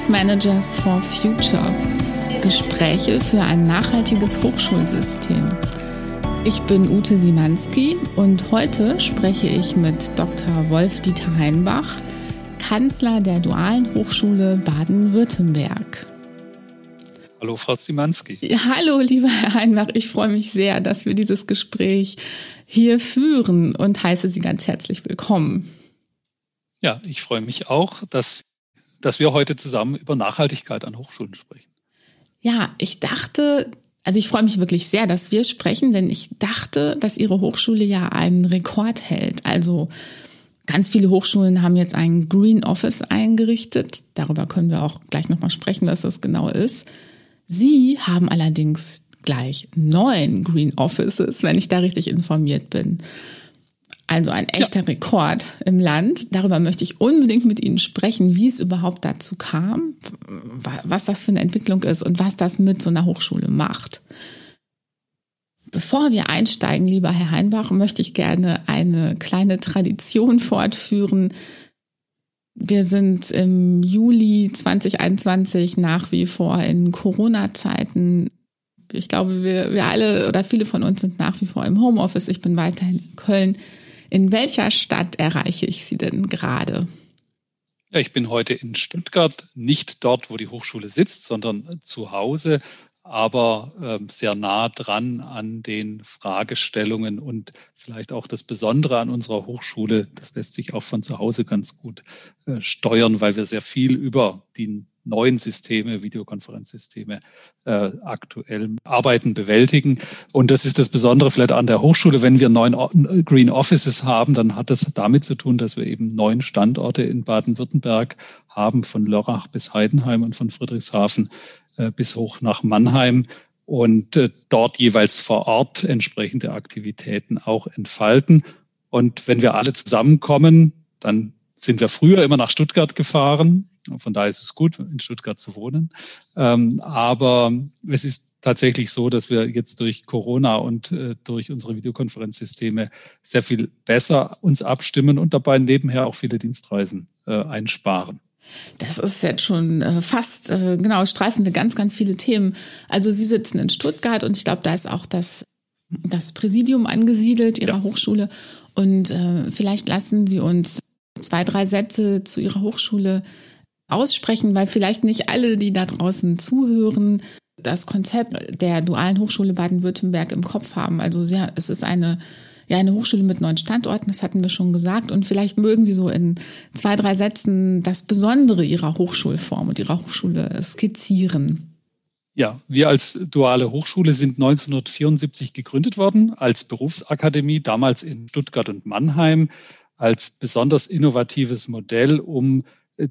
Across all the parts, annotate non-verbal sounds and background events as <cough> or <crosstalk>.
Science Managers for Future. Gespräche für ein nachhaltiges Hochschulsystem. Ich bin Ute Simanski und heute spreche ich mit Dr. Wolf-Dieter Heinbach, Kanzler der Dualen Hochschule Baden-Württemberg. Hallo, Frau Simanski. hallo, lieber Herr Heinbach. Ich freue mich sehr, dass wir dieses Gespräch hier führen und heiße Sie ganz herzlich willkommen. Ja, ich freue mich auch, dass, dass wir heute zusammen über Nachhaltigkeit an Hochschulen sprechen. Ja, ich dachte, also ich freue mich wirklich sehr, dass wir sprechen, denn ich dachte, dass Ihre Hochschule ja einen Rekord hält. Also ganz viele Hochschulen haben jetzt einen Green Office eingerichtet. Darüber können wir auch gleich nochmal sprechen, was das genau ist. Sie haben allerdings gleich neun Green Offices, wenn ich da richtig informiert bin. Also ein echter ja. Rekord im Land. Darüber möchte ich unbedingt mit Ihnen sprechen, wie es überhaupt dazu kam, was das für eine Entwicklung ist und was das mit so einer Hochschule macht. Bevor wir einsteigen, lieber Herr Heinbach, möchte ich gerne eine kleine Tradition fortführen. Wir sind im Juli 2021 nach wie vor in Corona-Zeiten. Ich glaube, wir, wir alle oder viele von uns sind nach wie vor im Homeoffice. Ich bin weiterhin in Köln. In welcher Stadt erreiche ich Sie denn gerade? Ja, ich bin heute in Stuttgart, nicht dort, wo die Hochschule sitzt, sondern zu Hause, aber äh, sehr nah dran an den Fragestellungen und vielleicht auch das Besondere an unserer Hochschule. Das lässt sich auch von zu Hause ganz gut äh, steuern, weil wir sehr viel über die neuen Systeme, Videokonferenzsysteme äh, aktuell arbeiten, bewältigen. Und das ist das Besondere vielleicht an der Hochschule. Wenn wir neun Green Offices haben, dann hat das damit zu tun, dass wir eben neun Standorte in Baden-Württemberg haben, von Lörrach bis Heidenheim und von Friedrichshafen äh, bis hoch nach Mannheim und äh, dort jeweils vor Ort entsprechende Aktivitäten auch entfalten. Und wenn wir alle zusammenkommen, dann sind wir früher immer nach Stuttgart gefahren. Von daher ist es gut, in Stuttgart zu wohnen. Ähm, aber es ist tatsächlich so, dass wir jetzt durch Corona und äh, durch unsere Videokonferenzsysteme sehr viel besser uns abstimmen und dabei nebenher auch viele Dienstreisen äh, einsparen. Das ist jetzt schon äh, fast, äh, genau, streifen wir ganz, ganz viele Themen. Also Sie sitzen in Stuttgart und ich glaube, da ist auch das, das Präsidium angesiedelt Ihrer ja. Hochschule. Und äh, vielleicht lassen Sie uns zwei, drei Sätze zu Ihrer Hochschule aussprechen, weil vielleicht nicht alle, die da draußen zuhören, das Konzept der dualen Hochschule Baden-Württemberg im Kopf haben. Also sehr, es ist eine, ja, eine Hochschule mit neun Standorten, das hatten wir schon gesagt. Und vielleicht mögen Sie so in zwei, drei Sätzen das Besondere Ihrer Hochschulform und Ihrer Hochschule skizzieren. Ja, wir als duale Hochschule sind 1974 gegründet worden als Berufsakademie, damals in Stuttgart und Mannheim als besonders innovatives Modell, um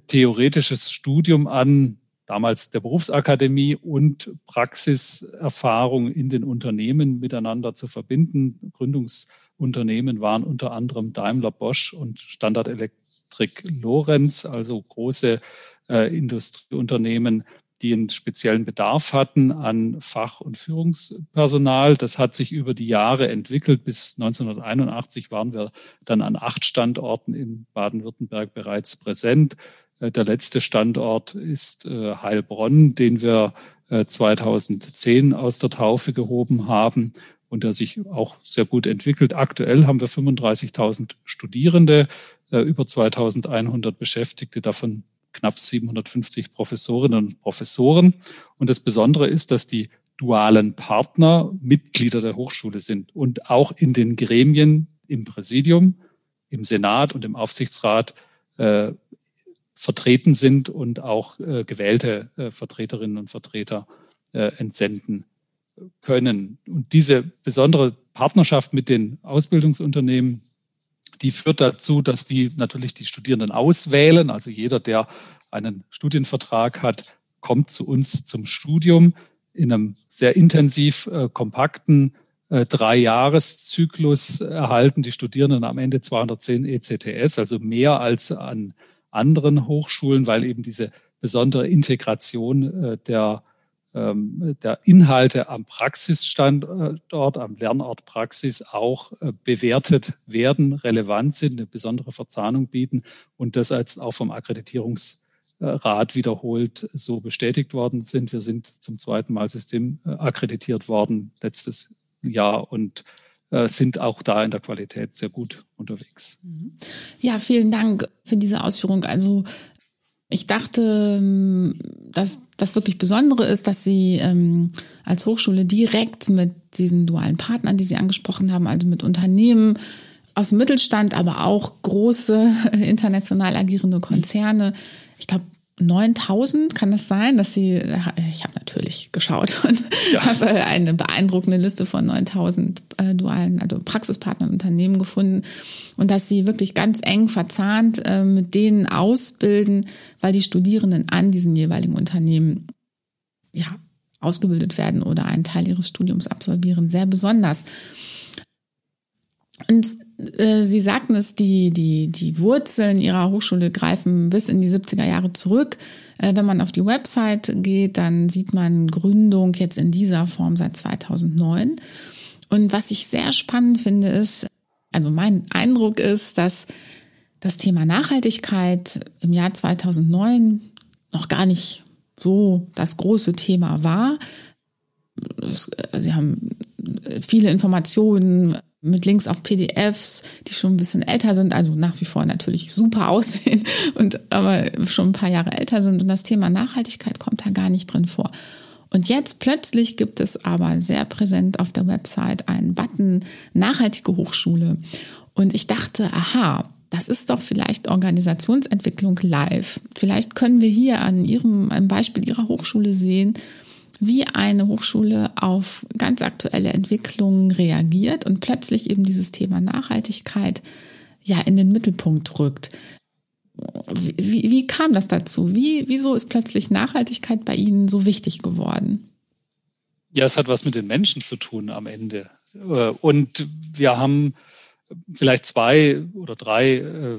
theoretisches Studium an damals der Berufsakademie und Praxiserfahrung in den Unternehmen miteinander zu verbinden. Gründungsunternehmen waren unter anderem Daimler Bosch und Standard Electric Lorenz, also große äh, Industrieunternehmen, die einen speziellen Bedarf hatten an Fach- und Führungspersonal. Das hat sich über die Jahre entwickelt. Bis 1981 waren wir dann an acht Standorten in Baden-Württemberg bereits präsent. Äh, der letzte Standort ist äh, Heilbronn, den wir 2010 äh, aus der Taufe gehoben haben und der sich auch sehr gut entwickelt. Aktuell haben wir 35.000 Studierende, über 2.100 Beschäftigte, davon knapp 750 Professorinnen und Professoren. Und das Besondere ist, dass die dualen Partner Mitglieder der Hochschule sind und auch in den Gremien im Präsidium, im Senat und im Aufsichtsrat äh, vertreten sind und auch äh, gewählte äh, Vertreterinnen und Vertreter äh, entsenden können. Und diese besondere Partnerschaft mit den Ausbildungsunternehmen die führt dazu, dass die natürlich die Studierenden auswählen. Also jeder, der einen Studienvertrag hat, kommt zu uns zum Studium in einem sehr intensiv äh, kompakten äh, Drei-Jahres-Zyklus erhalten die Studierenden am Ende 210 ECTS, also mehr als an anderen Hochschulen, weil eben diese besondere Integration äh, der der Inhalte am Praxisstandort, am Lernort Praxis auch äh, bewertet werden, relevant sind, eine besondere Verzahnung bieten und das als auch vom Akkreditierungsrecht Rat wiederholt so bestätigt worden sind. Wir sind zum zweiten Mal System akkreditiert worden letztes Jahr und sind auch da in der Qualität sehr gut unterwegs. Mhm. Ja, vielen Dank für diese Ausführung. Also ich dachte, ähm, dass das wirklich Besondere ist, dass Sie ähm, als Hochschule direkt mit diesen dualen Partnern, die Sie angesprochen haben, also mit Unternehmen aus dem Mittelstand, aber auch große <laughs> international agierende Konzerne, ich glaube 9000 kann das sein, dass sie, ich habe natürlich geschaut und ja. <laughs> habe eine beeindruckende Liste von 9000 äh, dualen, also Praxispartnern Unternehmen gefunden und dass sie wirklich ganz eng verzahnt äh, mit denen ausbilden, weil die Studierenden an diesen jeweiligen Unternehmen ja ausgebildet werden oder einen Teil ihres Studiums absolvieren, sehr besonders. Und äh, Sie sagten es, die, die, die Wurzeln Ihrer Hochschule greifen bis in die 70er Jahre zurück. Äh, wenn man auf die Website geht, dann sieht man Gründung jetzt in dieser Form seit 2009. Und was ich sehr spannend finde, ist, also mein Eindruck ist, dass das Thema Nachhaltigkeit im Jahr 2009 noch gar nicht so das große Thema war. Äh, Sie haben viele Informationen mit Links auf PDFs, die schon ein bisschen älter sind, also nach wie vor natürlich super aussehen <laughs> und aber schon ein paar Jahre älter sind. Und das Thema Nachhaltigkeit kommt da gar nicht drin vor. Und jetzt plötzlich gibt es aber sehr präsent auf der Website einen Button Nachhaltige Hochschule. Und ich dachte, aha, das ist doch vielleicht Organisationsentwicklung live. Vielleicht können wir hier an Ihrem, einem Beispiel Ihrer Hochschule sehen, wie eine Hochschule auf ganz aktuelle Entwicklungen reagiert und plötzlich eben dieses Thema Nachhaltigkeit ja in den Mittelpunkt rückt. Wie, wie kam das dazu? Wie, wieso ist plötzlich Nachhaltigkeit bei Ihnen so wichtig geworden? Ja, es hat was mit den Menschen zu tun am Ende. Äh, und wir haben vielleicht zwei oder drei äh,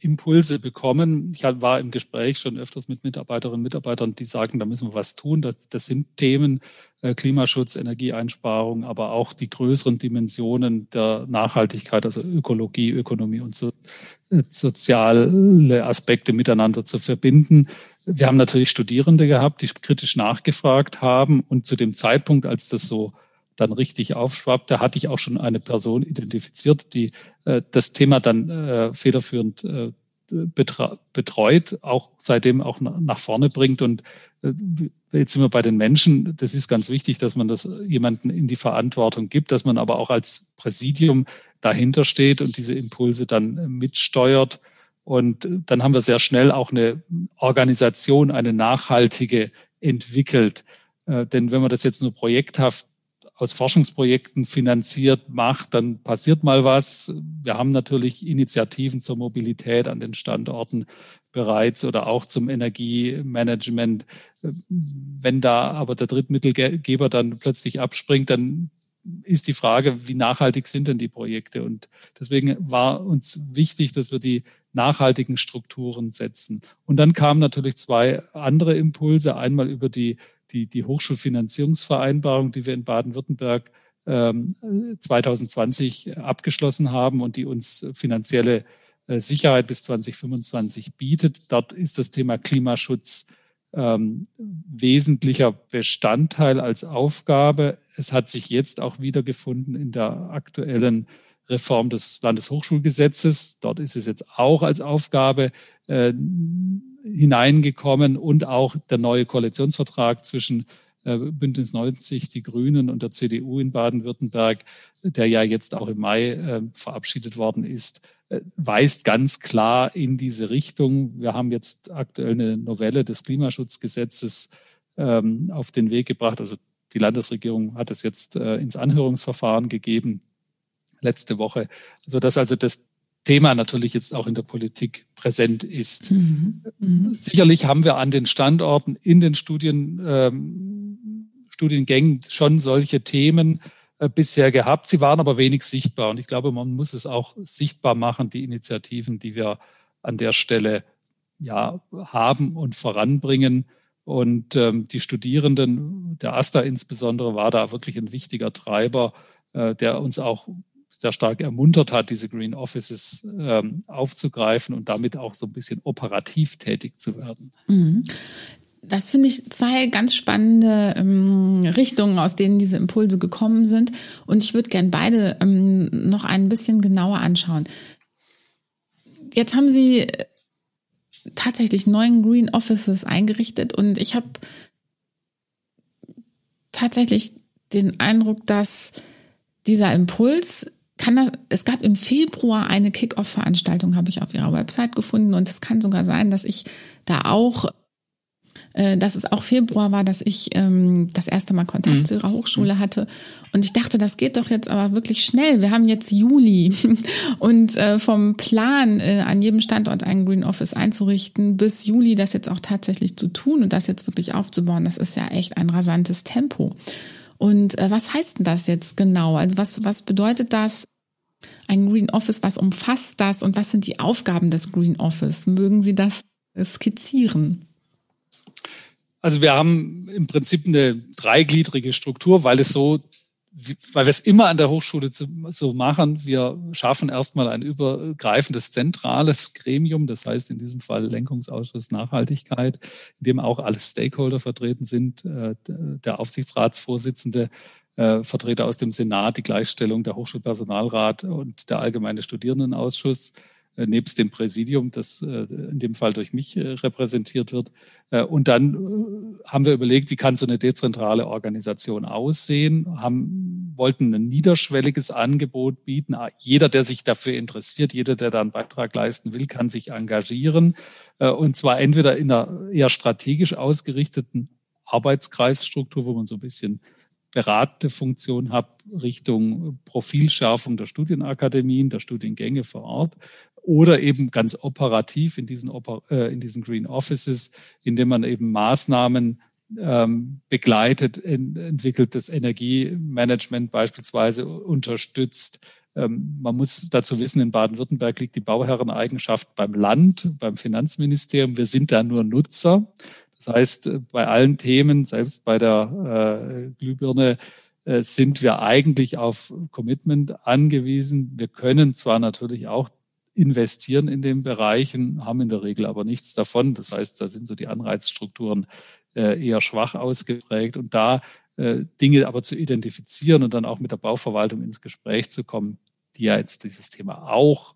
Impulse bekommen. Ich war im Gespräch schon öfters mit Mitarbeiterinnen und Mitarbeitern, die sagen, da müssen wir was tun. Das, das sind Themen äh, Klimaschutz, Energieeinsparung, aber auch die größeren Dimensionen der Nachhaltigkeit, also Ökologie, Ökonomie und so, äh, soziale Aspekte miteinander zu verbinden. Wir haben natürlich Studierende gehabt, die kritisch nachgefragt haben und zu dem Zeitpunkt, als das so dann richtig aufschwappte, hatte ich auch schon eine Person identifiziert, die äh, das Thema dann äh, federführend äh, betreut, auch seitdem auch nach vorne bringt. Und äh, jetzt sind wir bei den Menschen. Das ist ganz wichtig, dass man das jemanden in die Verantwortung gibt, dass man aber auch als Präsidium dahinter steht und diese Impulse dann mitsteuert. Und dann haben wir sehr schnell auch eine Organisation, eine nachhaltige entwickelt. Äh, denn wenn man das jetzt nur projekthaft aus Forschungsprojekten finanziert macht, dann passiert mal was. Wir haben natürlich Initiativen zur Mobilität an den Standorten bereits oder auch zum Energiemanagement. Wenn da aber der Drittmittelgeber dann plötzlich abspringt, dann ist die Frage, wie nachhaltig sind denn die Projekte? Und deswegen war uns wichtig, dass wir die nachhaltigen Strukturen setzen. Und dann kamen natürlich zwei andere Impulse. Einmal über die die, die Hochschulfinanzierungsvereinbarung, die wir in Baden-Württemberg ähm, 2020 abgeschlossen haben und die uns finanzielle äh, Sicherheit bis 2025 bietet. Dort ist das Thema Klimaschutz ähm, wesentlicher Bestandteil als Aufgabe. Es hat sich jetzt auch wiedergefunden in der aktuellen Reform des Landeshochschulgesetzes. Dort ist es jetzt auch als Aufgabe äh, hineingekommen und auch der neue Koalitionsvertrag zwischen äh, Bündnis 90, die Grünen und der CDU in Baden-Württemberg, der ja jetzt auch im Mai äh, verabschiedet worden ist, äh, weist ganz klar in diese Richtung. Wir haben jetzt aktuell eine Novelle des Klimaschutzgesetzes ähm, auf den Weg gebracht. Also die Landesregierung hat es jetzt ins Anhörungsverfahren gegeben letzte Woche, sodass also das Thema natürlich jetzt auch in der Politik präsent ist. Mhm. Mhm. Sicherlich haben wir an den Standorten in den Studien, ähm, Studiengängen schon solche Themen äh, bisher gehabt. Sie waren aber wenig sichtbar. Und ich glaube, man muss es auch sichtbar machen, die Initiativen, die wir an der Stelle ja, haben und voranbringen. Und ähm, die Studierenden, der AStA insbesondere, war da wirklich ein wichtiger Treiber, äh, der uns auch sehr stark ermuntert hat, diese Green Offices ähm, aufzugreifen und damit auch so ein bisschen operativ tätig zu werden. Mhm. Das finde ich zwei ganz spannende ähm, Richtungen, aus denen diese Impulse gekommen sind. Und ich würde gern beide ähm, noch ein bisschen genauer anschauen. Jetzt haben Sie tatsächlich neun Green Offices eingerichtet und ich habe tatsächlich den Eindruck, dass dieser Impuls kann das, es gab im Februar eine Kick-Off-Veranstaltung, habe ich auf ihrer Website gefunden und es kann sogar sein, dass ich da auch äh, dass es auch Februar war, dass ich ähm, das erste Mal Kontakt mhm. zu ihrer Hochschule hatte. Und ich dachte, das geht doch jetzt aber wirklich schnell. Wir haben jetzt Juli <laughs> und äh, vom Plan, äh, an jedem Standort einen Green Office einzurichten, bis Juli das jetzt auch tatsächlich zu tun und das jetzt wirklich aufzubauen, das ist ja echt ein rasantes Tempo. Und äh, was heißt denn das jetzt genau? Also was, was bedeutet das? Ein Green Office, was umfasst das und was sind die Aufgaben des Green Office? Mögen Sie das skizzieren? Also wir haben im Prinzip eine dreigliedrige Struktur, weil es so, weil wir es immer an der Hochschule so machen. Wir schaffen erstmal ein übergreifendes zentrales Gremium, das heißt in diesem Fall Lenkungsausschuss Nachhaltigkeit, in dem auch alle Stakeholder vertreten sind, äh, der Aufsichtsratsvorsitzende, äh, Vertreter aus dem Senat, die Gleichstellung der Hochschulpersonalrat und der Allgemeine Studierendenausschuss nebst dem Präsidium, das äh, in dem Fall durch mich äh, repräsentiert wird. Und dann haben wir überlegt, wie kann so eine dezentrale Organisation aussehen, haben, wollten ein niederschwelliges Angebot bieten. Ah, jeder, der sich dafür interessiert, jeder, der da einen Beitrag leisten will, kann sich engagieren. Und zwar entweder in einer eher strategisch ausgerichteten Arbeitskreisstruktur, wo man so ein bisschen beratende Funktion hat Richtung Profilschärfung der Studienakademien, der Studiengänge vor Ort oder eben ganz operativ in diesen, äh, in diesen Green Offices, indem man eben Maßnahmen ähm, begleitet, entwickelt, das Energiemanagement beispielsweise unterstützt. Ähm, man muss dazu wissen, in Baden-Württemberg liegt die Bauherreneigenschaft beim Land, beim Finanzministerium. Wir sind da nur Nutzer. Das heißt, äh, bei allen Themen, selbst bei der äh, Glühbirne, äh, sind wir eigentlich auf Commitment angewiesen. Wir können zwar natürlich auch investieren in den Bereichen, haben in der Regel aber nichts davon. Das heißt, da sind so die Anreizstrukturen äh, eher schwach ausgeprägt und da äh, Dinge aber zu identifizieren und dann auch mit der Bauverwaltung ins Gespräch zu kommen, die ja jetzt dieses Thema auch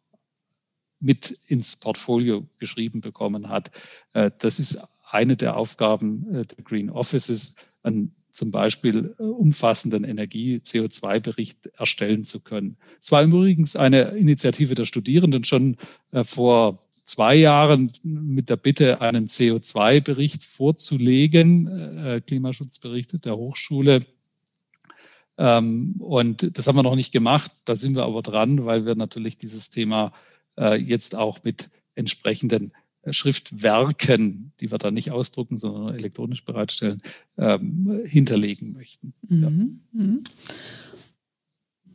mit ins Portfolio geschrieben bekommen hat. Äh, das ist eine der Aufgaben der Green Offices, an zum Beispiel äh, umfassenden Energie-CO2-Bericht erstellen zu können. Es war übrigens eine Initiative der Studierenden schon äh, vor zwei Jahren mit der Bitte, einen CO2-Bericht vorzulegen, äh, Klimaschutzbericht der Hochschule. Ähm, und das haben wir noch nicht gemacht. Da sind wir aber dran, weil wir natürlich dieses Thema jetzt auch mit entsprechenden Schriftwerken, die wir da nicht ausdrucken, sondern elektronisch bereitstellen, ähm, hinterlegen möchten. Mhm. Ja.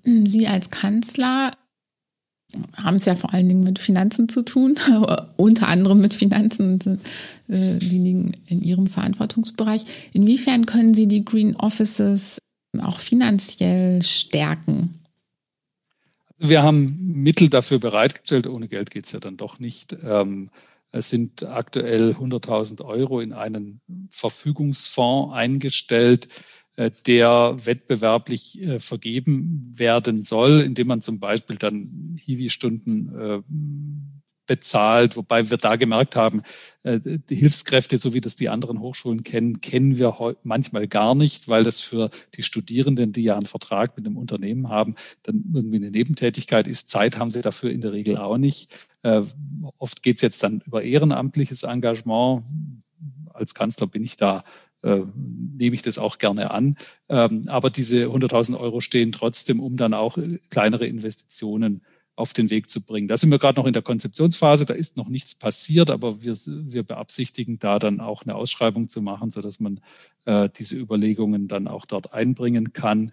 Mhm. Sie als Kanzler haben es ja vor allen Dingen mit Finanzen zu tun, <laughs> unter anderem mit Finanzen, äh, die liegen in Ihrem Verantwortungsbereich. Inwiefern können Sie die Green Offices auch finanziell stärken? Also wir haben Mittel dafür bereitgestellt. Ohne Geld geht es ja dann doch nicht. Ähm, es sind aktuell 100.000 Euro in einen Verfügungsfonds eingestellt, äh, der wettbewerblich äh, vergeben werden soll, indem man zum Beispiel dann Hiwi-Stunden äh, bezahlt, wobei wir da gemerkt haben, die Hilfskräfte, so wie das die anderen Hochschulen kennen, kennen wir manchmal gar nicht, weil das für die Studierenden, die ja einen Vertrag mit einem Unternehmen haben, dann irgendwie eine Nebentätigkeit ist. Zeit haben sie dafür in der Regel auch nicht. Äh, oft geht es jetzt dann über ehrenamtliches Engagement. Als Kanzler bin ich da, äh, nehme ich das auch gerne an. Ähm, aber diese 100.000 Euro stehen trotzdem, um dann auch kleinere Investitionen auf den Weg zu bringen. Da sind wir gerade noch in der Konzeptionsphase, da ist noch nichts passiert, aber wir, wir beabsichtigen da dann auch eine Ausschreibung zu machen, sodass man äh, diese Überlegungen dann auch dort einbringen kann.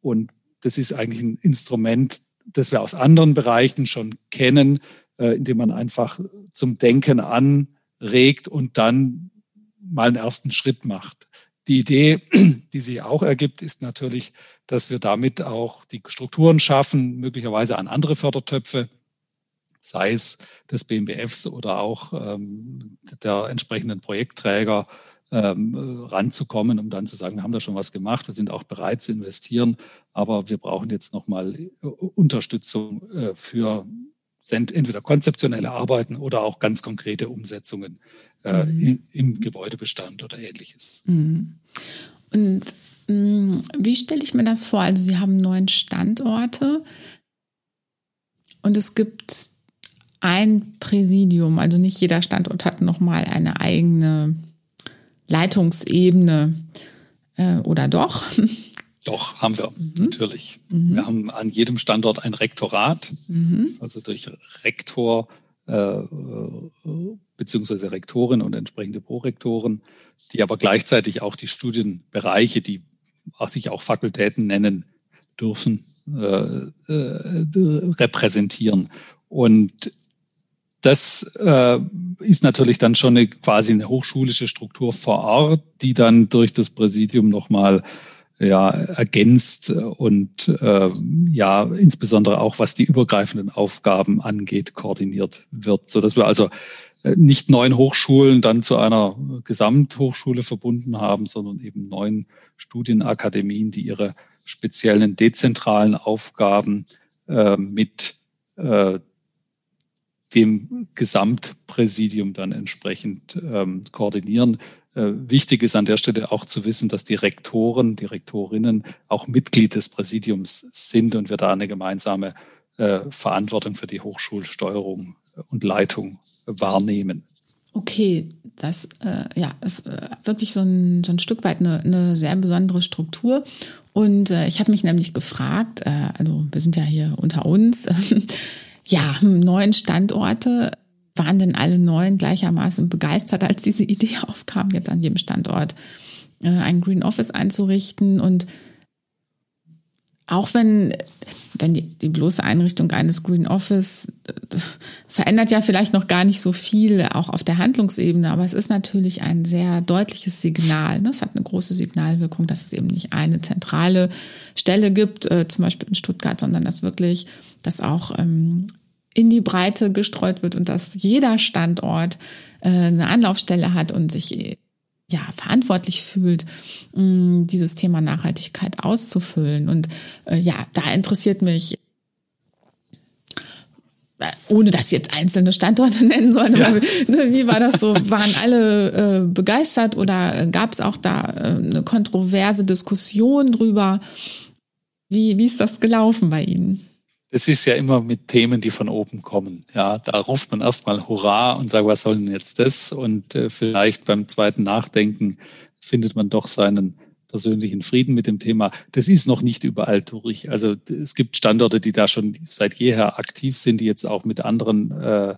Und das ist eigentlich ein Instrument, das wir aus anderen Bereichen schon kennen, äh, indem man einfach zum Denken anregt und dann mal einen ersten Schritt macht. die Idee, <clears throat> die sich auch ergibt, ist natürlich, dass wir damit auch die Strukturen schaffen, möglicherweise an andere Fördertöpfe, sei es des BMBFs oder auch ähm, der entsprechenden Projektträger, ähm, ranzukommen, um dann zu sagen, wir haben da schon was gemacht, wir sind auch bereit zu investieren, aber wir brauchen jetzt nochmal Unterstützung äh, für entweder konzeptionelle Arbeiten oder auch ganz konkrete Umsetzungen äh, mhm. im, im, Gebäudebestand oder ähnliches. Mhm. Und mh, mm, wie stelle ich mir das vor? Also Sie haben neun Standorte und es gibt ein Präsidium, also nicht jeder Standort hat nochmal eine eigene Leitungsebene äh, oder doch? <laughs> Doch, haben wir mhm. natürlich. Mhm. Wir haben an jedem Standort ein Rektorat, mhm. also durch Rektor äh, beziehungsweise Rektorin und entsprechende Prorektoren, die aber gleichzeitig auch die Studienbereiche, die sich auch Fakultäten nennen dürfen, äh, äh, repräsentieren. Und das äh, ist natürlich dann schon eine, quasi eine hochschulische Struktur vor Ort, die dann durch das Präsidium nochmal ja, ergänzt und äh, ja, insbesondere auch was die übergreifenden Aufgaben angeht, koordiniert wird, so dass wir also äh, nicht neun Hochschulen dann zu einer Gesamthochschule verbunden haben, sondern eben neun Studienakademien, die ihre speziellen dezentralen Aufgaben äh, mit äh, dem Gesamtpräsidium dann entsprechend ähm, koordinieren. Äh, wichtig ist an der Stelle auch zu wissen, dass die Rektoren, die Rektorinnen auch Mitglied des Präsidiums sind und wir da eine gemeinsame äh, Verantwortung für die Hochschulsteuerung und Leitung wahrnehmen. Okay, das äh, ja, ist äh, wirklich so ein, so ein Stück weit eine, eine sehr besondere Struktur. Und äh, ich habe mich nämlich gefragt, äh, also wir sind ja hier unter uns, <laughs> ja, neun Standorte. Waren denn alle neun gleichermaßen begeistert, als diese Idee <laughs> aufkam, jetzt an jedem Standort äh, ein Green Office einzurichten? Und auch wenn, wenn die, die bloße Einrichtung eines Green Office äh, verändert ja vielleicht noch gar nicht so viel, auch auf der Handlungsebene, aber es ist natürlich ein sehr deutliches Signal. Ne? Es hat eine große Signalwirkung, dass es eben nicht eine zentrale Stelle gibt, äh, zum Beispiel in Stuttgart, sondern dass wirklich das auch ähm, in die Breite gestreut wird und dass jeder Standort äh, eine Anlaufstelle hat und sich ja verantwortlich fühlt, mh, mm, dieses Thema Nachhaltigkeit auszufüllen. Und äh, ja, da interessiert mich äh, ohne dass jetzt einzelne Standorte <laughs> nennen sollen, ja. ne, wie war das so? Waren alle äh, begeistert oder gab es auch da äh, eine kontroverse Diskussion drüber? Wie, wie ist das gelaufen bei Ihnen? Es ist ja immer mit Themen, die von oben kommen. Ja, da ruft man erstmal Hurra und sagt, was soll denn jetzt das? Und äh, vielleicht beim zweiten Nachdenken findet man doch seinen persönlichen Frieden mit dem Thema. Das ist noch nicht überall durch. Also es gibt Standorte, die da schon seit jeher aktiv sind, die jetzt auch mit anderen äh,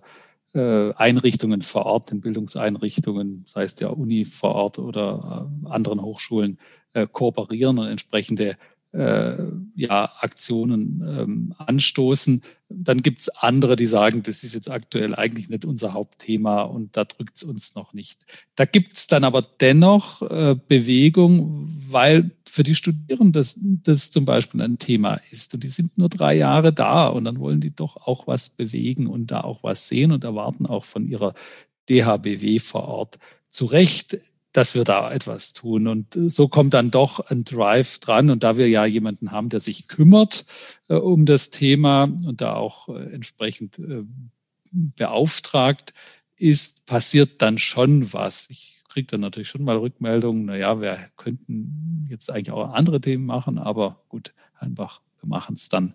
äh, Einrichtungen vor Ort, den Bildungseinrichtungen, sei es der Uni vor Ort oder äh, anderen Hochschulen, äh, kooperieren und entsprechende ja, Aktionen ähm, anstoßen. Dann gibt es andere, die sagen, das ist jetzt aktuell eigentlich nicht unser Hauptthema und da drückt es uns noch nicht. Da gibt es dann aber dennoch äh, Bewegung, weil für die Studierenden das, das zum Beispiel ein Thema ist. Und die sind nur drei Jahre da und dann wollen die doch auch was bewegen und da auch was sehen und erwarten auch von ihrer DHBW vor Ort zu Recht dass wir da etwas tun. Und so kommt dann doch ein Drive dran. Und da wir ja jemanden haben, der sich kümmert äh, um das Thema und da auch äh, entsprechend äh, beauftragt ist, passiert dann schon was. Ich kriege dann natürlich schon mal Rückmeldungen, naja, wir könnten jetzt eigentlich auch andere Themen machen, aber gut, einfach, wir machen es dann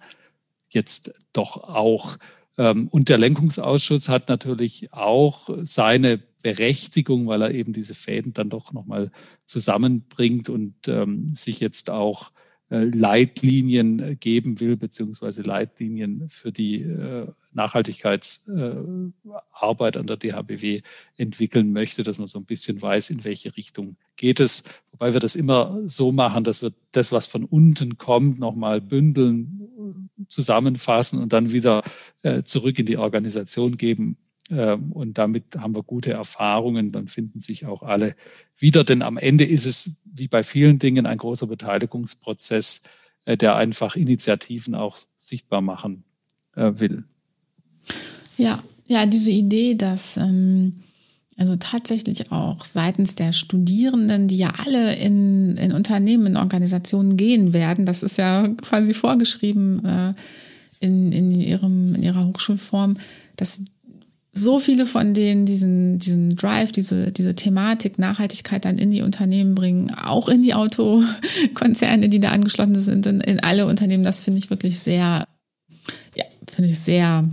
jetzt doch auch. Ähm, und der Lenkungsausschuss hat natürlich auch seine Berechtigung, weil er eben diese Fäden dann doch nochmal zusammenbringt und ähm, sich jetzt auch äh, Leitlinien geben will, beziehungsweise Leitlinien für die äh, Nachhaltigkeitsarbeit äh, an der DHBW entwickeln möchte, dass man so ein bisschen weiß, in welche Richtung geht es. Wobei wir das immer so machen, dass wir das, was von unten kommt, nochmal bündeln, zusammenfassen und dann wieder äh, zurück in die Organisation geben und damit haben wir gute Erfahrungen. Dann finden sich auch alle wieder. Denn am Ende ist es wie bei vielen Dingen ein großer Beteiligungsprozess, äh, der einfach Initiativen auch sichtbar machen äh, will. Ja, ja, diese Idee, dass ähm, also tatsächlich auch seitens der Studierenden, die ja alle in, in Unternehmen, in Organisationen gehen werden, das ist ja quasi vorgeschrieben äh, in, in, ihrem, in ihrer Hochschulform, dass so viele von denen diesen, diesen Drive, diese, diese Thematik Nachhaltigkeit dann in die Unternehmen bringen, auch in die Autokonzerne, die da angeschlossen sind, in, in alle Unternehmen. Das finde ich wirklich sehr, ja, finde ich sehr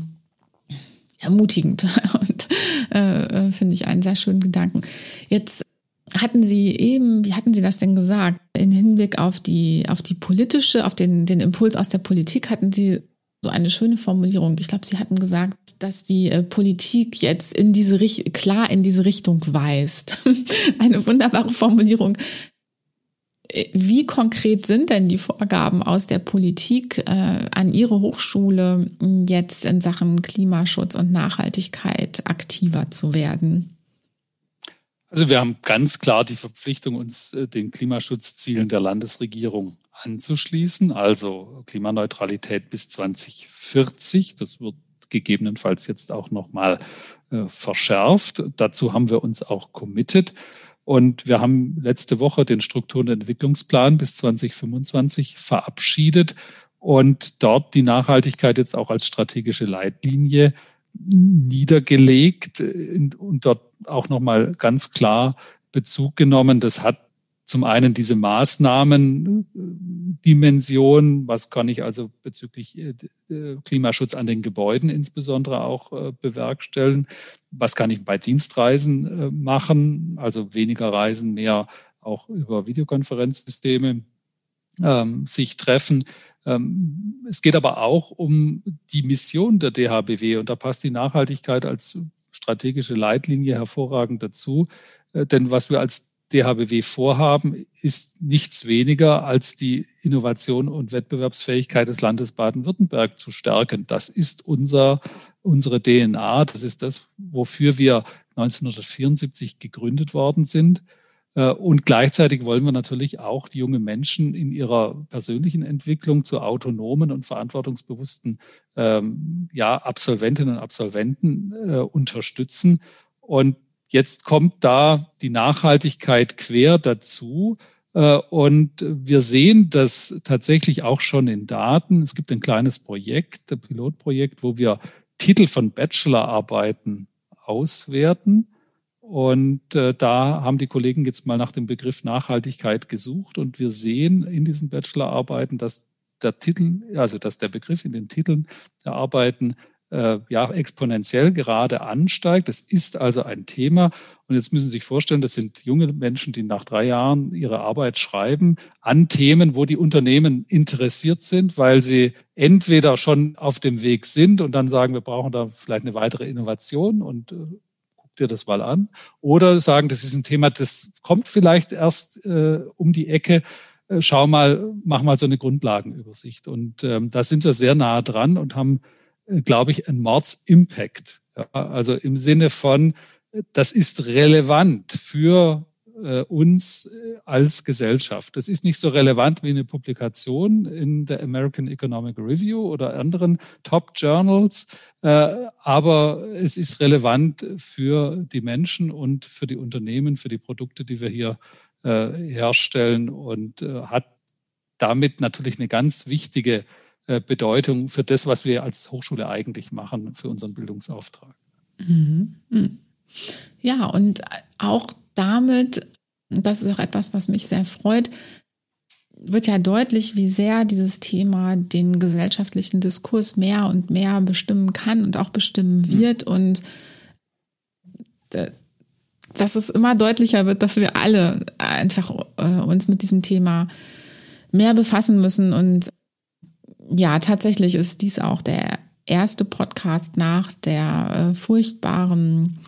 ermutigend <laughs> und äh, äh, finde ich einen sehr schönen Gedanken. Jetzt hatten Sie eben, wie hatten Sie das denn gesagt? In Hinblick auf die, auf die politische, auf den, den Impuls aus der Politik hatten Sie so eine schöne Formulierung. Ich glaube, Sie hatten gesagt, dass die äh, Politik jetzt in diese Richtung, klar in diese Richtung weist. <laughs> eine wunderbare Formulierung. Äh, wie konkret sind denn die Vorgaben aus der Politik äh, an Ihre Hochschule jetzt in Sachen Klimaschutz und Nachhaltigkeit aktiver zu werden? Also wir haben ganz klar die Verpflichtung, uns äh, den Klimaschutzzielen der Landesregierung anzuschließen, also Klimaneutralität bis 2040. Das wird gegebenenfalls jetzt auch nochmal äh, verschärft. Dazu haben wir uns auch committed. Und wir haben letzte Woche den Struktur- und Entwicklungsplan bis 2025 verabschiedet und dort die Nachhaltigkeit jetzt auch als strategische Leitlinie niedergelegt und dort auch nochmal ganz klar Bezug genommen. Das hat zum einen diese Maßnahmendimension, was kann ich also bezüglich äh, Klimaschutz an den Gebäuden insbesondere auch äh, bewerkstelligen, was kann ich bei Dienstreisen äh, machen, also weniger Reisen, mehr auch über Videokonferenzsysteme ähm, sich treffen. Ähm, es geht aber auch um die Mission der DHBW und da passt die Nachhaltigkeit als strategische Leitlinie hervorragend dazu. Denn was wir als DHBW vorhaben, ist nichts weniger als die Innovation und Wettbewerbsfähigkeit des Landes Baden-Württemberg zu stärken. Das ist unser, unsere DNA. Das ist das, wofür wir 1974 gegründet worden sind. Äh, und gleichzeitig wollen wir natürlich auch die jungen Menschen in ihrer persönlichen Entwicklung zu autonomen und verantwortungsbewussten ähm, ja, Absolventinnen und Absolventen äh, unterstützen. Und Jetzt kommt da die Nachhaltigkeit quer dazu. Äh, und wir sehen das tatsächlich auch schon in Daten. Es gibt ein kleines Projekt, ein Pilotprojekt, wo wir Titel von Bachelorarbeiten auswerten. Und äh, da haben die Kollegen jetzt mal nach dem Begriff Nachhaltigkeit gesucht. Und wir sehen in diesen Bachelorarbeiten, dass der Titel, also dass der Begriff in den Titeln der Arbeiten äh, ja exponentiell gerade ansteigt. Das ist also ein Thema. Und jetzt müssen Sie sich vorstellen, das sind junge Menschen, die nach drei Jahren ihre Arbeit schreiben an Themen, wo die Unternehmen interessiert sind, weil sie entweder schon auf dem Weg sind und dann sagen, wir brauchen da vielleicht eine weitere Innovation und äh, guck dir das mal an. Oder sagen, das ist ein Thema, das kommt vielleicht erst äh, um die Ecke äh, schau mal, mach mal so eine Grundlagenübersicht. Und ähm, da sind wir sehr nah dran und haben glaube ich, ein Mords-Impact. Ja, also im Sinne von, das ist relevant für äh, uns äh, als Gesellschaft. Das ist nicht so relevant wie eine Publikation in der American Economic Review oder anderen Top Journals, äh, aber es ist relevant für die Menschen und für die Unternehmen, für die Produkte, die wir hier äh, herstellen und äh, hat damit natürlich eine ganz wichtige Bedeutung für das, was wir als Hochschule eigentlich machen, für unseren Bildungsauftrag. Mhm. mhm. Ja, und auch damit, das ist auch etwas, was mich sehr freut, wird ja deutlich, wie sehr dieses Thema den gesellschaftlichen Diskurs mehr und mehr bestimmen kann und auch bestimmen mhm. wird. Mhm. Und dass es immer deutlicher wird, dass wir alle einfach äh, uns mit diesem Thema mehr befassen müssen und ja, tatsächlich ist dies auch der erste Podcast nach der äh, furchtbaren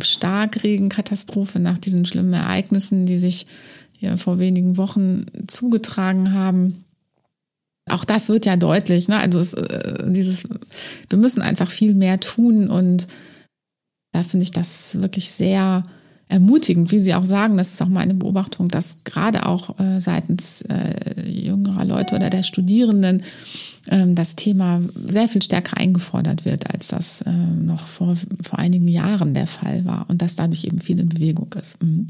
Starkregenkatastrophe, nach diesen schlimmen Ereignissen, die sich hier vor wenigen Wochen zugetragen haben. auch das wird ja deutlich, ne? Also es, äh, dieses, wir müssen einfach viel mehr tun und da finde ich das wirklich sehr ermutigend, wie Sie auch sagen, das ist auch meine Beobachtung, dass gerade auch äh, seitens äh, jüngerer Leute oder der Studierenden ähm, das Thema sehr viel stärker eingefordert wird, als das äh, noch vor, vor einigen Jahren der Fall war und dass dadurch eben viel in Bewegung ist. Mhm.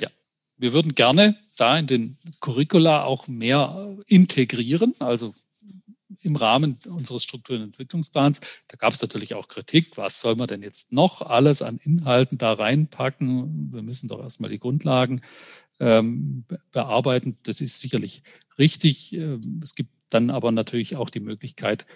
Ja, wir würden gerne da in den Curricula auch mehr integrieren, also im Rahmen unseres Struktur- und Entwicklungsplans. Da gab es natürlich auch Kritik. Was soll man denn jetzt noch alles an Inhalten da reinpacken? Wir müssen doch erstmal die Grundlagen ähm, bearbeiten. Das ist sicherlich richtig. Ähm, es gibt dann aber natürlich auch die Möglichkeit,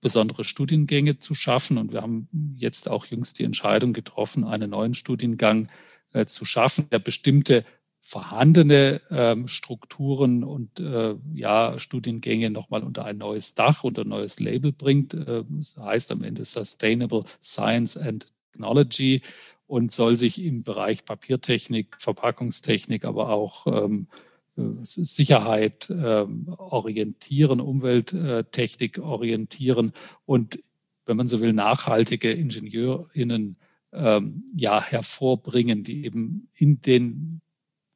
besondere Studiengänge zu schaffen. Und wir haben jetzt auch jüngst die Entscheidung getroffen, einen neuen Studiengang äh, zu schaffen, der bestimmte vorhandene ähm, Strukturen und äh, ja, Studiengänge nochmal unter ein neues Dach, unter ein neues Label bringt. Äh, das heißt am Ende Sustainable Science and Technology und soll sich im Bereich Papiertechnik, Verpackungstechnik, aber auch ähm, äh, Sicherheit ähm, orientieren, Umwelttechnik orientieren und, wenn man so will, nachhaltige IngenieurInnen ähm, ja, hervorbringen, die eben in den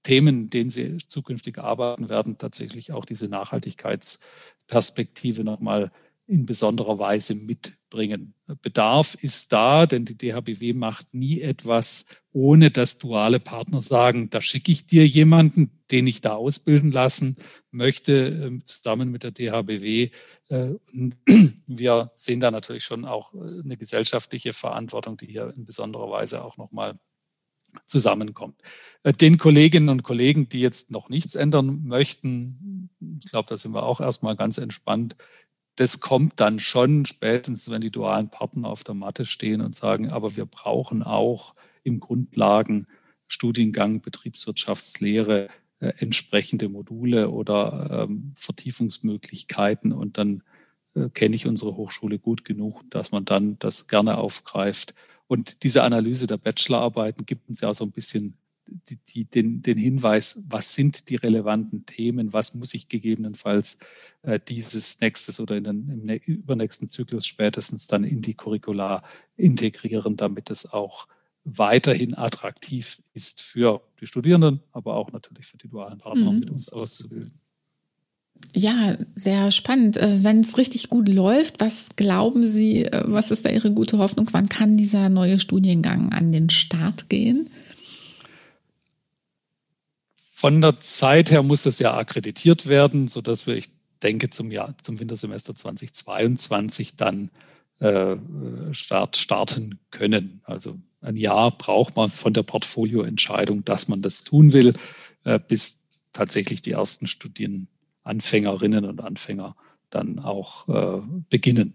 Themen, denen sie zukünftig arbeiten werden, tatsächlich auch diese Nachhaltigkeitsperspektive nochmal in besonderer Weise mitbringen. Bedarf ist da, denn die DHBW macht nie etwas, ohne dass duale Partner sagen, da schicke ich dir jemanden, den ich da ausbilden lassen möchte, ähm, zusammen mit der DHBW. Äh, <clears throat> wir sehen da natürlich schon auch äh, eine gesellschaftliche Verantwortung, die hier in besonderer Weise auch nochmal zusammenkommt. Äh, den Kolleginnen und Kollegen, die jetzt noch nichts ändern möchten, ich glaube, da sind wir auch erstmal ganz entspannt. Das kommt dann schon spätestens, wenn die dualen Partner auf der Matte stehen und sagen, aber wir brauchen auch im Grundlagenstudiengang Betriebswirtschaftslehre äh, entsprechende Module oder ähm, Vertiefungsmöglichkeiten. Und dann äh, kenne ich unsere Hochschule gut genug, dass man dann das gerne aufgreift und diese Analyse der Bachelorarbeiten gibt uns ja auch so ein bisschen die, die, den, den Hinweis, was sind die relevanten Themen, was muss ich gegebenenfalls äh, dieses nächstes oder in den, im übernächsten Zyklus spätestens dann in die Curricula integrieren, damit es auch weiterhin attraktiv ist für die Studierenden, aber auch natürlich für die dualen Partner mhm. mit uns auszubilden. Ja, sehr spannend. Äh, Wenn es richtig gut läuft, was glauben Sie, äh, was ist da Ihre gute Hoffnung? Wann kann dieser neue Studiengang an den Start gehen? Von der Zeit her muss das ja akkreditiert werden, sodass wir, ich denke, zum Jahr, zum Wintersemester 2022 dann äh, start, starten können. Also ein Jahr braucht man von der Portfolioentscheidung, dass man das tun will, äh, bis tatsächlich die ersten Studien Anfängerinnen und Anfänger dann auch äh, beginnen.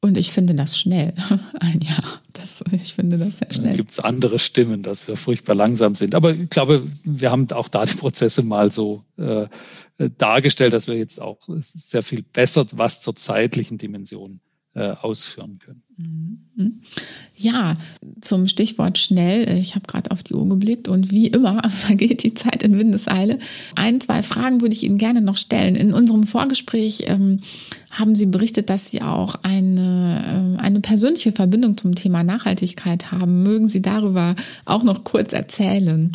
Und ich finde das schnell. <laughs> Ein Jahr. Das, ich finde das sehr schnell. Gibt es andere Stimmen, dass wir furchtbar langsam sind. Aber ich glaube, wir haben auch da die Prozesse mal so äh, dargestellt, dass wir jetzt auch sehr viel besser was zur zeitlichen Dimension ausführen können. Mhm. Ja, zum Stichwort schnell. Ich habe gerade auf die Uhr geblickt und wie immer <laughs> vergeht die Zeit in Windeseile. Ein, zwei Fragen würde ich Ihnen gerne noch stellen. In unserem Vorgespräch ähm, haben Sie berichtet, dass Sie auch eine, äh, eine persönliche Verbindung zum Thema Nachhaltigkeit haben. Mögen Sie darüber auch noch kurz erzählen?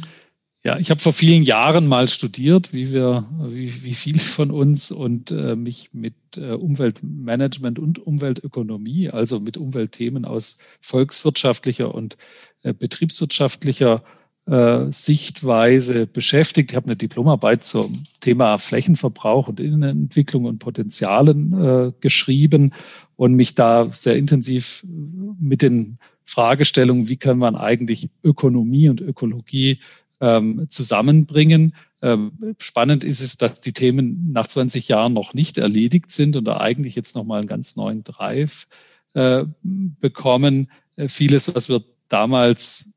Ja, ich habe vor vielen Jahren mal studiert, wie wir, wie, wie viele von uns, und äh, mich mit äh, Umweltmanagement und Umweltökonomie, also mit Umweltthemen aus volkswirtschaftlicher und äh, betriebswirtschaftlicher äh, Sichtweise beschäftigt. Ich habe eine Diplomarbeit zum Thema Flächenverbrauch und Innenentwicklung und Potenzialen äh, geschrieben und mich da sehr intensiv mit den Fragestellungen, wie kann man eigentlich Ökonomie und Ökologie ähm, zusammenbringen. Ähm, spannend ist es, dass die Themen nach 20 Jahren noch nicht erledigt sind und da eigentlich jetzt nochmal einen ganz neuen Drive äh, bekommen. Äh, vieles, was wir damals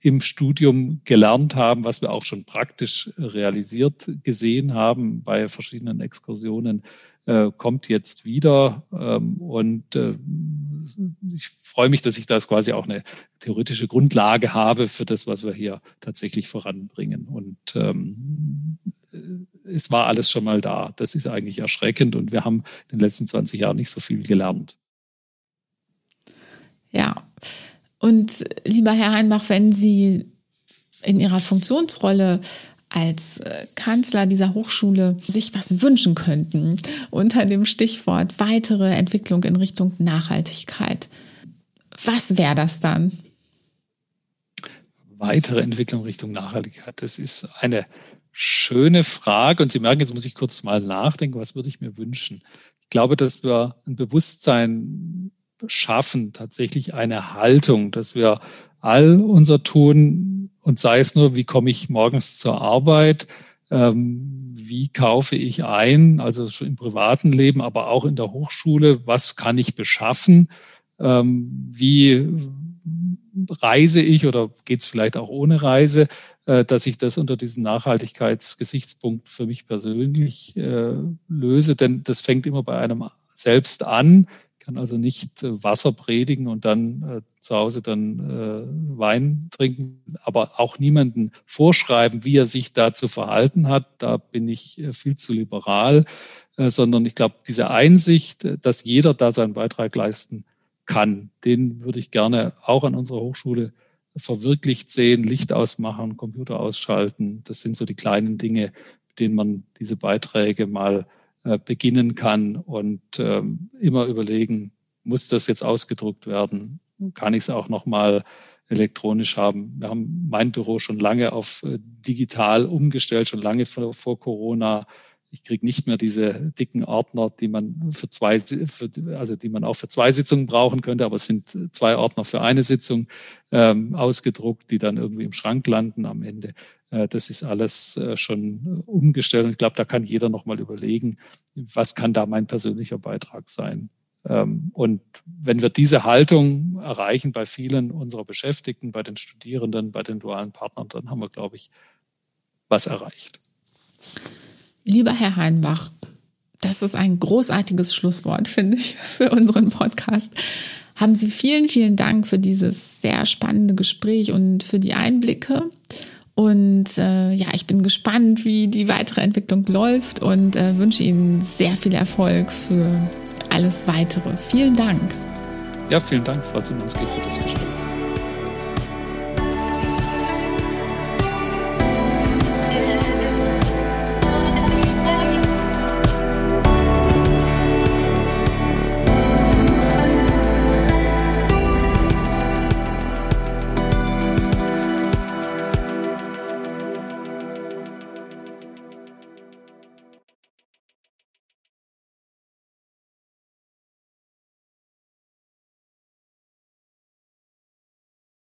im Studium gelernt haben, was wir auch schon praktisch realisiert gesehen haben bei verschiedenen Exkursionen, äh, kommt jetzt wieder. Ähm, und äh, ich freue mich, dass ich da quasi auch eine theoretische Grundlage habe für das, was wir hier tatsächlich voranbringen. Und ähm, es war alles schon mal da. Das ist eigentlich erschreckend und wir haben in den letzten 20 Jahren nicht so viel gelernt. Ja. Und lieber Herr Heinbach, wenn Sie in Ihrer Funktionsrolle als äh, Kanzler dieser Hochschule sich was wünschen könnten unter dem Stichwort weitere Entwicklung in Richtung Nachhaltigkeit, was wäre das dann? Weitere Entwicklung Richtung Nachhaltigkeit, das ist eine schöne Frage und Sie merken, jetzt muss ich kurz mal nachdenken, was würde ich mir wünschen? Ich glaube, dass wir ein Bewusstsein schaffen, tatsächlich eine Haltung, dass wir all unser Tun und sei es nur, wie komme ich morgens zur Arbeit, ähm, wie kaufe ich ein, also im privaten Leben, aber auch in der Hochschule, was kann ich beschaffen, ähm, wie reise ich oder geht es vielleicht auch ohne Reise, äh, dass ich das unter diesen Nachhaltigkeitsgesichtspunkt für mich persönlich äh, löse, denn das fängt immer bei einem selbst an kann also nicht äh, Wasser predigen und dann äh, zu Hause dann äh, Wein trinken, aber auch niemanden vorschreiben, wie er sich da zu verhalten hat. Da bin ich äh, viel zu liberal, äh, sondern ich glaube, diese Einsicht, äh, dass jeder da seinen Beitrag leisten kann, den würde ich gerne auch an unserer Hochschule verwirklicht sehen, Licht ausmachen, Computer ausschalten. Das sind so die kleinen Dinge, mit denen man diese Beiträge mal äh, beginnen kann und ähm, immer überlegen, muss das jetzt ausgedruckt werden? Kann ich es auch nochmal elektronisch haben? Wir haben mein Büro schon lange auf äh, digital umgestellt, schon lange vor, vor Corona. Ich kriege nicht mehr diese dicken Ordner, die man für zwei, für, also die man auch für zwei Sitzungen brauchen könnte, aber es sind zwei Ordner für eine Sitzung ähm, ausgedruckt, die dann irgendwie im Schrank landen am Ende. Äh, das ist alles äh, schon umgestellt und ich glaube, da kann jeder nochmal überlegen, was kann da mein persönlicher Beitrag sein. Ähm, und wenn wir diese Haltung erreichen bei vielen unserer Beschäftigten, bei den Studierenden, bei den dualen Partnern, dann haben wir, glaube ich, was erreicht. Lieber Herr Heinbach, das ist ein großartiges Schlusswort, finde ich, <laughs> für unseren Podcast. Haben Sie vielen, vielen Dank für dieses sehr spannende Gespräch und für die Einblicke. Und äh, ja, ich bin gespannt, wie die weitere Entwicklung läuft und äh, wünsche Ihnen sehr viel Erfolg für alles weitere. Vielen Dank. Ja, vielen Dank, Frau Zimanski, für das Gespräch.